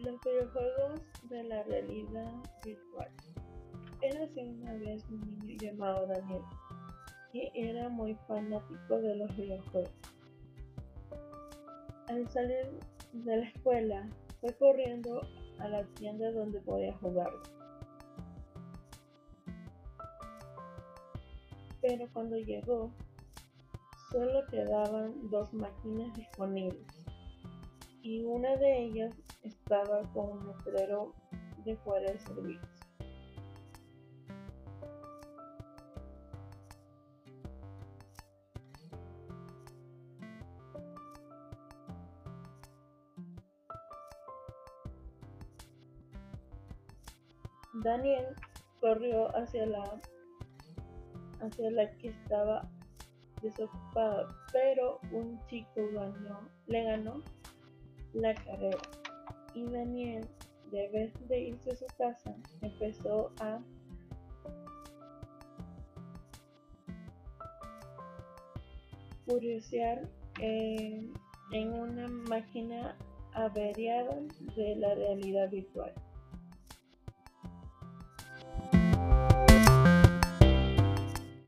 Videojuegos de la realidad virtual. Era así una vez un niño llamado Daniel, que era muy fanático de los videojuegos. Al salir de la escuela, fue corriendo a la tienda donde podía jugar. Pero cuando llegó, solo quedaban dos máquinas disponibles y una de ellas estaba con un letrero de fuera de servicio. Daniel corrió hacia la hacia la que estaba desocupada, pero un chico le ganó la carrera y Daniel, de vez de irse a su casa, empezó a curiosear en una máquina averiada de la realidad virtual.